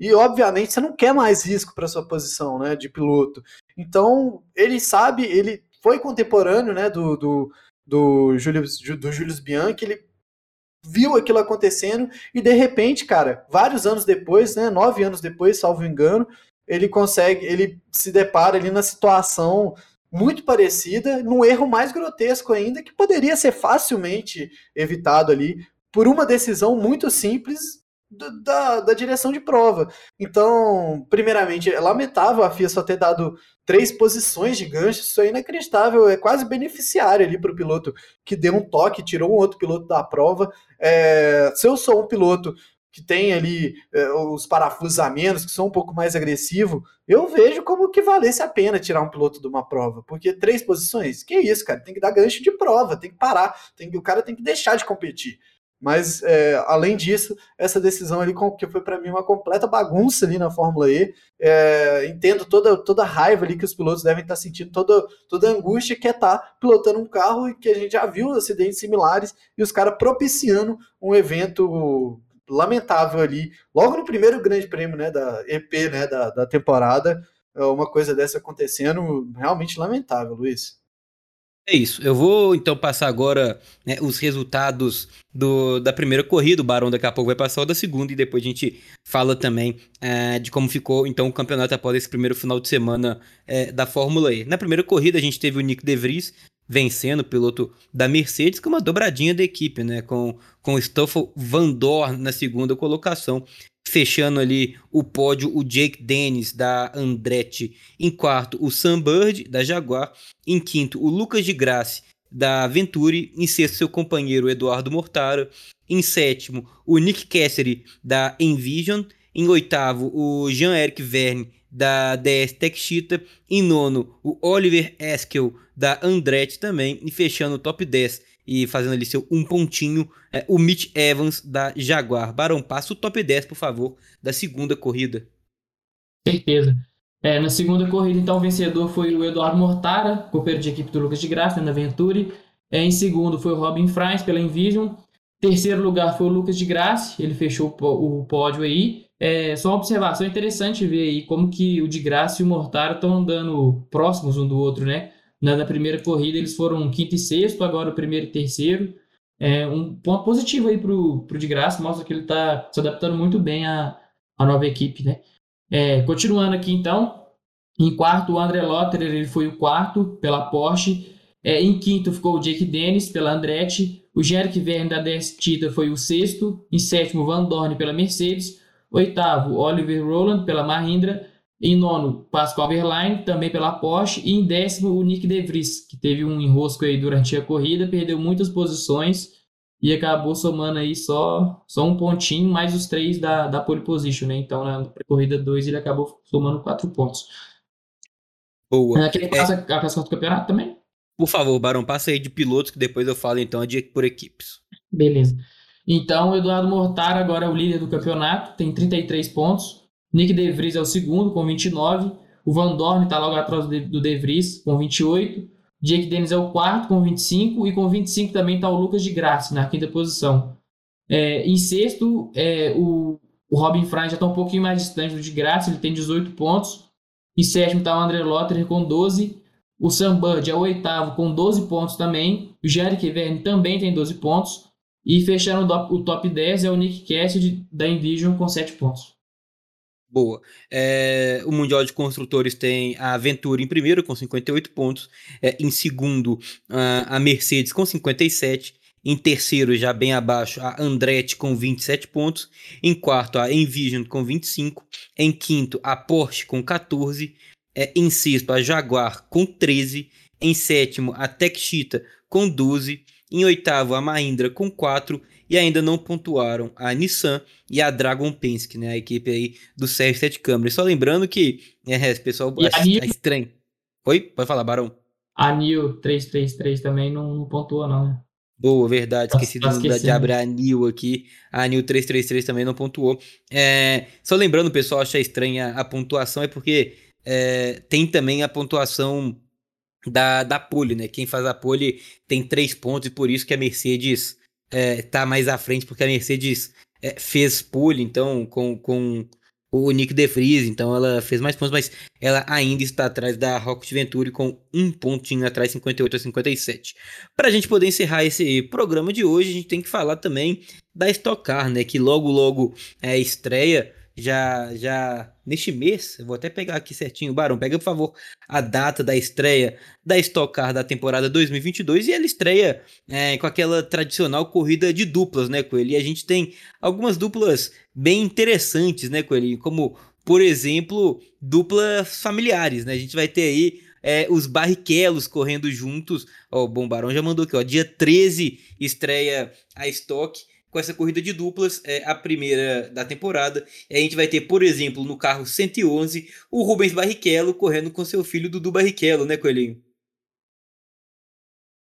E, obviamente, você não quer mais risco para sua posição né, de piloto. Então, ele sabe, ele foi contemporâneo né, do, do, do, Julius, do Julius Bianchi, ele viu aquilo acontecendo e, de repente, cara, vários anos depois, né, nove anos depois, salvo engano, ele consegue, ele se depara ali na situação muito parecida, num erro mais grotesco ainda, que poderia ser facilmente evitado ali por uma decisão muito simples da, da direção de prova. Então, primeiramente, é lamentável a FIA só ter dado três posições de gancho, isso é inacreditável, é quase beneficiário ali para o piloto que deu um toque, tirou um outro piloto da prova. É, se eu sou um piloto que tem ali é, os parafusos a menos, que são um pouco mais agressivo, eu vejo como que valesse a pena tirar um piloto de uma prova, porque três posições, que isso, cara, tem que dar gancho de prova, tem que parar, tem que, o cara tem que deixar de competir. Mas, é, além disso, essa decisão ali, que foi para mim uma completa bagunça ali na Fórmula E, é, entendo toda, toda a raiva ali que os pilotos devem estar sentindo, toda, toda a angústia que é estar tá pilotando um carro e que a gente já viu acidentes similares e os caras propiciando um evento lamentável ali, logo no primeiro grande prêmio né, da EP né, da, da temporada, é uma coisa dessa acontecendo, realmente lamentável, Luiz. É isso. Eu vou então passar agora né, os resultados do, da primeira corrida. O Barão daqui a pouco vai passar o da segunda e depois a gente fala também é, de como ficou então o campeonato após esse primeiro final de semana é, da Fórmula E. Na primeira corrida a gente teve o Nick De Vries vencendo piloto da Mercedes com uma dobradinha da equipe, né? Com, com Stoffel Van Dorn na segunda colocação Fechando ali o pódio, o Jake Dennis da Andretti. Em quarto, o Sam Bird da Jaguar. Em quinto, o Lucas de Graça da Venturi. Em sexto, seu companheiro Eduardo Mortara. Em sétimo, o Nick Cassidy da Envision. Em oitavo, o Jean-Eric Verne da DS Tech Cheetah. Em nono, o Oliver Eskel da Andretti também. E fechando o top 10, e fazendo ali seu um pontinho, é, o Mitch Evans da Jaguar. Barão, passa o top 10, por favor, da segunda corrida. Certeza. É, na segunda corrida, então, o vencedor foi o Eduardo Mortara, companheiro de equipe do Lucas de Graça, na Venturi. É, em segundo foi o Robin Franz, pela Envision. Terceiro lugar foi o Lucas de Graça, ele fechou o pódio aí. É, só uma observação interessante ver aí como que o de Graça e o Mortara estão andando próximos um do outro, né? Na, na, primeira corrida eles foram quinto e sexto, agora o primeiro e terceiro. É um ponto positivo aí pro, pro de graça, mostra que ele está se adaptando muito bem à, à nova equipe, né? É, continuando aqui então, em quarto o André Lotterer, ele foi o quarto pela Porsche. É, em quinto ficou o Jake Dennis pela Andretti. O Jerick Verne da DS Tita foi o sexto. Em sétimo, Van Dorn pela Mercedes. Oitavo, Oliver Rowland pela Mahindra. Em nono, Pascal Verlaine, também pela Porsche. E em décimo, o Nick De Vries, que teve um enrosco aí durante a corrida, perdeu muitas posições e acabou somando aí só, só um pontinho, mais os três da, da pole position, né? Então, na corrida 2, ele acabou somando quatro pontos. Boa. Aqui passa é... a classificação do campeonato também? Por favor, Barão, passa aí de pilotos, que depois eu falo então de por equipes. Beleza. Então, o Eduardo Mortar agora é o líder do campeonato, tem 33 pontos. Nick De Vries é o segundo, com 29. O Van Dorn está logo atrás do De Vries, com 28. Jake Dennis é o quarto, com 25. E com 25 também está o Lucas de Graça, na quinta posição. É, em sexto, é, o, o Robin Fry já está um pouquinho mais distante do de Graça, ele tem 18 pontos. Em sétimo está o André Lotterer com 12. O Sam Bird é o oitavo com 12 pontos também. O Jerick Verne também tem 12 pontos. E fechando o top 10 é o Nick Cassidy da Envision com 7 pontos. Boa. É, o Mundial de Construtores tem a Aventura em primeiro, com 58 pontos. É, em segundo, a, a Mercedes com 57. Em terceiro, já bem abaixo, a Andretti com 27 pontos. Em quarto, a Envision com 25. Em quinto, a Porsche com 14. É, em sexto, a Jaguar com 13. Em sétimo, a Tech Cheetah com 12. Em oitavo, a Mahindra com 4 e ainda não pontuaram a Nissan e a Dragon Penske, né? A equipe aí do CR7 Câmara. só lembrando que, é, pessoal é, estranho. Oi? Pode falar, Barão. A Nil 333 também não, não pontua, não, né? Boa, verdade. Esqueci tá, tá de abrir a Nil aqui. A Nil 333 também não pontuou. É, só lembrando, pessoal acha estranha a pontuação, é porque é, tem também a pontuação da, da pole, né? Quem faz a pole tem três pontos e por isso que a Mercedes é, tá mais à frente, porque a Mercedes é, fez pole, então, com, com o Nick De Vries, então ela fez mais pontos, mas ela ainda está atrás da Rocket Venturi com um pontinho atrás, 58 a 57. Para a gente poder encerrar esse programa de hoje, a gente tem que falar também da Stock Car, né, que logo logo é, estreia já, já neste mês, vou até pegar aqui certinho, Barão, pega por favor a data da estreia da Stock Car da temporada 2022 e ela estreia é, com aquela tradicional corrida de duplas, né, Coelho? E a gente tem algumas duplas bem interessantes, né, Coelho? Como, por exemplo, duplas familiares, né? A gente vai ter aí é, os Barrichellos correndo juntos. Ó, o Bombarão já mandou aqui, ó. Dia 13 estreia a Stock com essa corrida de duplas, é a primeira da temporada. E a gente vai ter, por exemplo, no carro 111, o Rubens Barrichello correndo com seu filho Dudu Barrichello, né, Coelhinho?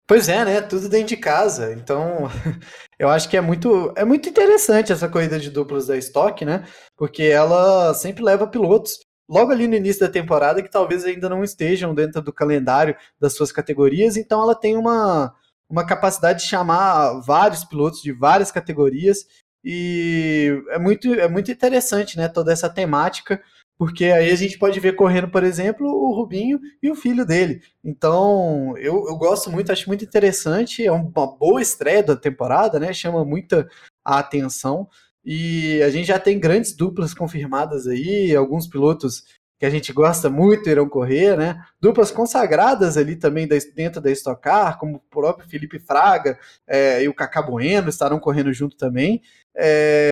Pois é, né? Tudo dentro de casa. Então, eu acho que é muito, é muito interessante essa corrida de duplas da Stock, né? Porque ela sempre leva pilotos logo ali no início da temporada que talvez ainda não estejam dentro do calendário das suas categorias, então ela tem uma, uma capacidade de chamar vários pilotos de várias categorias e é muito, é muito interessante, né, toda essa temática, porque aí a gente pode ver correndo, por exemplo, o Rubinho e o filho dele. Então, eu, eu gosto muito, acho muito interessante, é uma boa estreia da temporada, né, chama muita a atenção, e a gente já tem grandes duplas confirmadas aí, alguns pilotos que a gente gosta muito irão correr, né? Duplas consagradas ali também dentro da Stock Car, como o próprio Felipe Fraga é, e o Cacá Bueno estarão correndo junto também. É,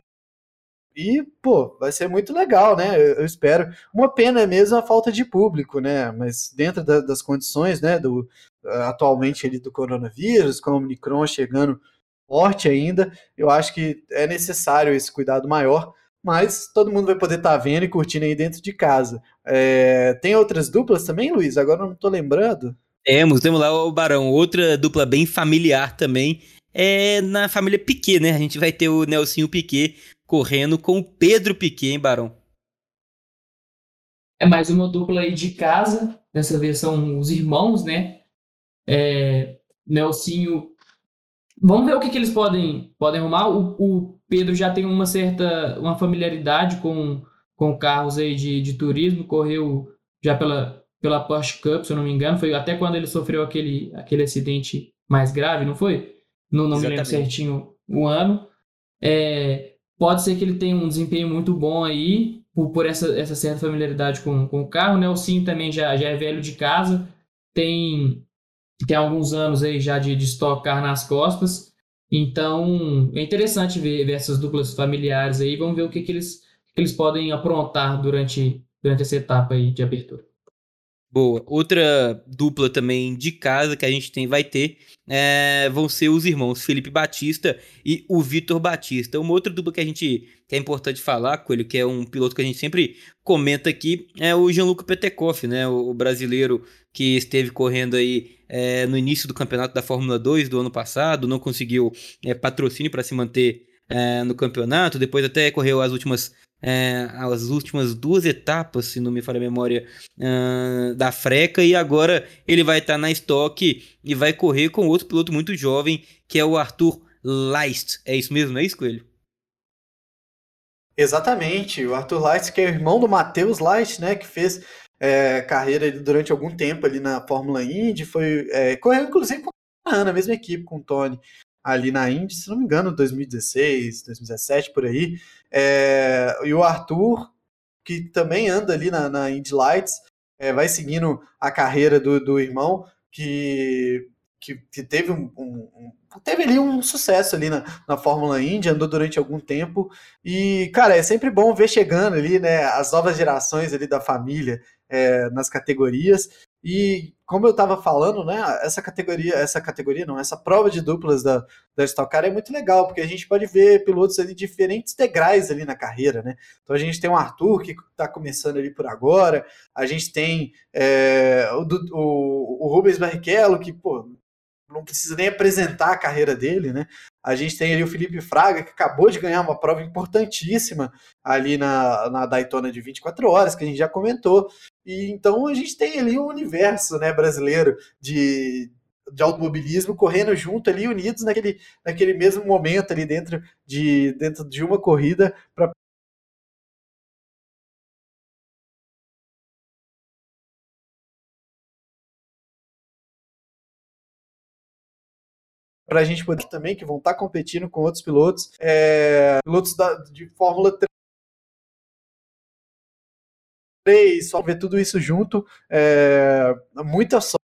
e, pô, vai ser muito legal, né? Eu, eu, espero. Uma pena mesmo a falta de público, né? Mas dentro da, das condições, né, do atualmente ali do coronavírus, com o Omicron chegando forte ainda, eu acho que é necessário esse cuidado maior, mas todo mundo vai poder estar tá vendo e curtindo aí dentro de casa. É, tem outras duplas também, Luiz? Agora eu não estou lembrando. Temos, temos lá o Barão, outra dupla bem familiar também, é na família Piquet, né? A gente vai ter o Nelsinho Piquet correndo com o Pedro Piquet, hein, Barão? É mais uma dupla aí de casa, dessa vez são os irmãos, né? É, Nelsinho Vamos ver o que, que eles podem, podem arrumar. O, o, Pedro já tem uma certa uma familiaridade com, com carros aí de, de turismo, correu já pela, pela Porsche Cup, se eu não me engano, foi até quando ele sofreu aquele, aquele acidente mais grave, não foi? Não, não me lembro certinho o ano. É, pode ser que ele tenha um desempenho muito bom aí, por, por essa, essa certa familiaridade com, com o carro. Né? O Sim também já, já é velho de casa, tem tem alguns anos aí já de, de estocar nas costas. Então, é interessante ver, ver, essas duplas familiares aí. Vamos ver o que, que, eles, que eles podem aprontar durante, durante essa etapa aí de abertura. Boa. Outra dupla também de casa que a gente tem, vai ter, é, vão ser os irmãos Felipe Batista e o Vitor Batista. Uma outra dupla que a gente que é importante falar com ele, que é um piloto que a gente sempre comenta aqui, é o Gianluca Petekoff, né? O, o brasileiro que esteve correndo aí é, no início do campeonato da Fórmula 2 do ano passado, não conseguiu é, patrocínio para se manter é, no campeonato, depois até correu as últimas é, as últimas duas etapas, se não me falha a memória, uh, da Freca, e agora ele vai estar tá na estoque e vai correr com outro piloto muito jovem, que é o Arthur Leist. É isso mesmo, é isso, Coelho? Exatamente, o Arthur Leist, que é o irmão do Matheus Leist, né, que fez é, carreira durante algum tempo ali na Fórmula Indy, foi é, correu inclusive com a Ana, a mesma equipe com o Tony ali na Indy, se não me engano, 2016, 2017 por aí. É, e o Arthur, que também anda ali na, na Indy Lights, é, vai seguindo a carreira do, do irmão, que, que, que teve um, um, teve ali um sucesso ali na, na Fórmula Indy, andou durante algum tempo. E, cara, é sempre bom ver chegando ali, né, as novas gerações ali da família é, nas categorias. E como eu estava falando, né, essa categoria, essa categoria não, essa prova de duplas da, da Stock Car é muito legal, porque a gente pode ver pilotos ali diferentes degraus ali na carreira, né? Então a gente tem o Arthur que está começando ali por agora, a gente tem é, o, o, o Rubens Barrichello que, pô, não precisa nem apresentar a carreira dele, né? A gente tem ali o Felipe Fraga, que acabou de ganhar uma prova importantíssima ali na, na Daytona de 24 horas, que a gente já comentou. E então a gente tem ali um universo né, brasileiro de, de automobilismo correndo junto ali, unidos naquele, naquele mesmo momento ali dentro de, dentro de uma corrida para para a gente poder também, que vão estar tá competindo com outros pilotos, é, pilotos da, de Fórmula 3 três, só ver tudo isso junto. É, muita sorte.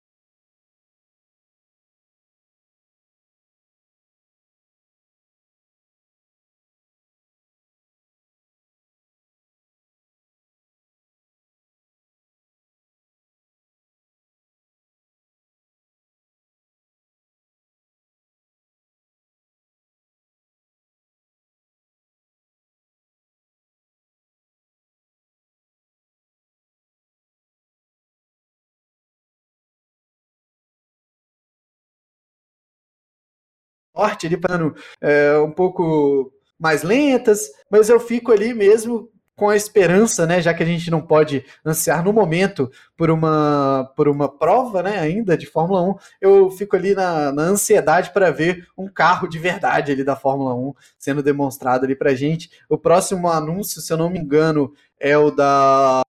Sorte ali para é, um pouco mais lentas, mas eu fico ali mesmo com a esperança, né, já que a gente não pode ansiar no momento por uma, por uma prova, né, ainda de Fórmula 1, eu fico ali na, na ansiedade para ver um carro de verdade ali da Fórmula 1 sendo demonstrado ali para gente. O próximo anúncio, se eu não me engano, é o da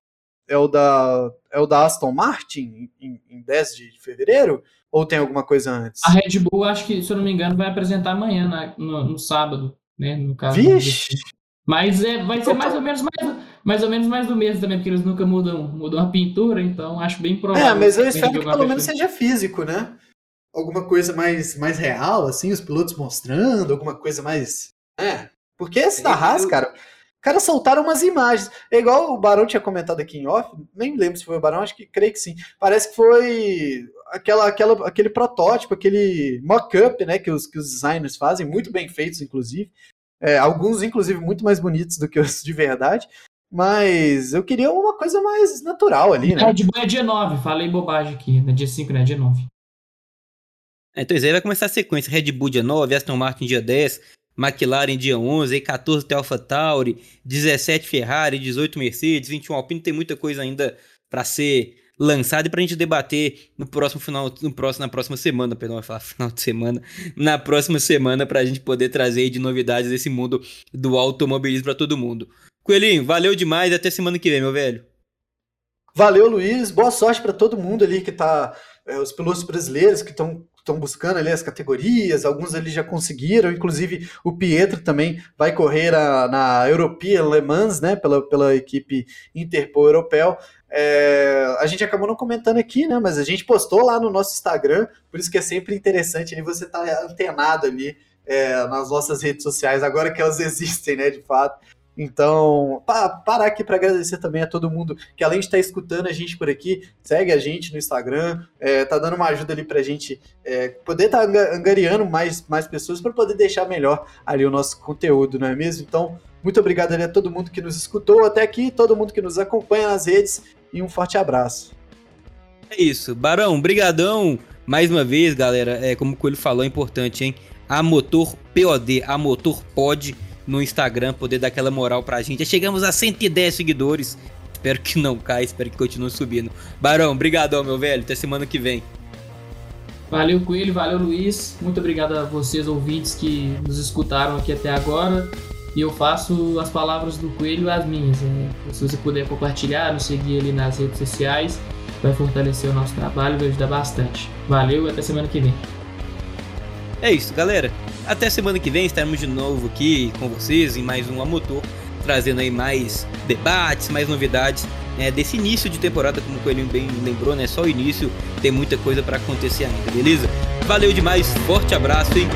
é o da é o da Aston Martin em, em 10 de fevereiro, ou tem alguma coisa antes? A Red Bull, acho que, se eu não me engano, vai apresentar amanhã, na, no, no, sábado, né? No caso. Vixe! Mas é, vai ser mais ou menos mais, mais ou menos mais do mesmo também, porque eles nunca mudam, mudam a pintura, então acho bem provável. É, mas eu espero que pelo menos seja físico, né? Alguma coisa mais, mais real, assim, os pilotos mostrando, alguma coisa mais. É. Porque esse da Haas, cara, cara soltaram umas imagens. É igual o Barão tinha comentado aqui em off, nem lembro se foi o Barão, acho que creio que sim. Parece que foi aquela, aquela, aquele protótipo, aquele mock-up, né, que os, que os designers fazem, muito bem feitos, inclusive. É, alguns, inclusive, muito mais bonitos do que os de verdade. Mas eu queria uma coisa mais natural ali, né? Red Bull é dia 9, falei bobagem aqui, né? Dia 5, né? Dia 9. É, então aí vai começar a sequência. Red Bull dia 9, Aston Martin dia 10, McLaren dia 11, aí 14 tem AlphaTauri, 17 Ferrari, 18 Mercedes, 21 Alpine, tem muita coisa ainda para ser lançado e pra gente debater no próximo final, no próximo, na próxima semana, perdão, vai falar final de semana, na próxima semana pra gente poder trazer de novidades desse mundo do automobilismo para todo mundo. Coelhinho, valeu demais até semana que vem, meu velho. Valeu, Luiz. Boa sorte para todo mundo ali que tá, é, os pilotos brasileiros que estão estão buscando ali as categorias, alguns ali já conseguiram, inclusive o Pietro também vai correr a, na European Le Mans, né, pela, pela equipe Interpol Europeu. É, a gente acabou não comentando aqui, né, mas a gente postou lá no nosso Instagram, por isso que é sempre interessante ali você estar tá antenado ali é, nas nossas redes sociais, agora que elas existem, né, de fato. Então, pa parar aqui para agradecer também a todo mundo que, além de estar tá escutando a gente por aqui, segue a gente no Instagram, é, tá dando uma ajuda ali para a gente é, poder estar tá angariando mais, mais pessoas para poder deixar melhor ali o nosso conteúdo, não é mesmo? Então, muito obrigado ali a todo mundo que nos escutou até aqui, todo mundo que nos acompanha nas redes e um forte abraço. É isso, Barão, brigadão mais uma vez, galera. É como o Coelho falou, é importante, hein? A Motor POD, a Motor Pod no Instagram, poder dar aquela moral pra gente. Já chegamos a 110 seguidores. Espero que não caia, espero que continue subindo. Barão, brigadão, meu velho. Até semana que vem. Valeu, Coelho. Valeu, Luiz. Muito obrigado a vocês, ouvintes, que nos escutaram aqui até agora. E eu faço as palavras do Coelho as minhas. Né? Se você puder compartilhar, nos seguir ali nas redes sociais, vai fortalecer o nosso trabalho vai ajudar bastante. Valeu e até semana que vem. É isso, galera. Até semana que vem estaremos de novo aqui com vocês em mais um A Motor, trazendo aí mais debates, mais novidades né, desse início de temporada, como o Coelhinho bem lembrou, né? Só o início, tem muita coisa para acontecer ainda, beleza? Valeu demais, forte abraço e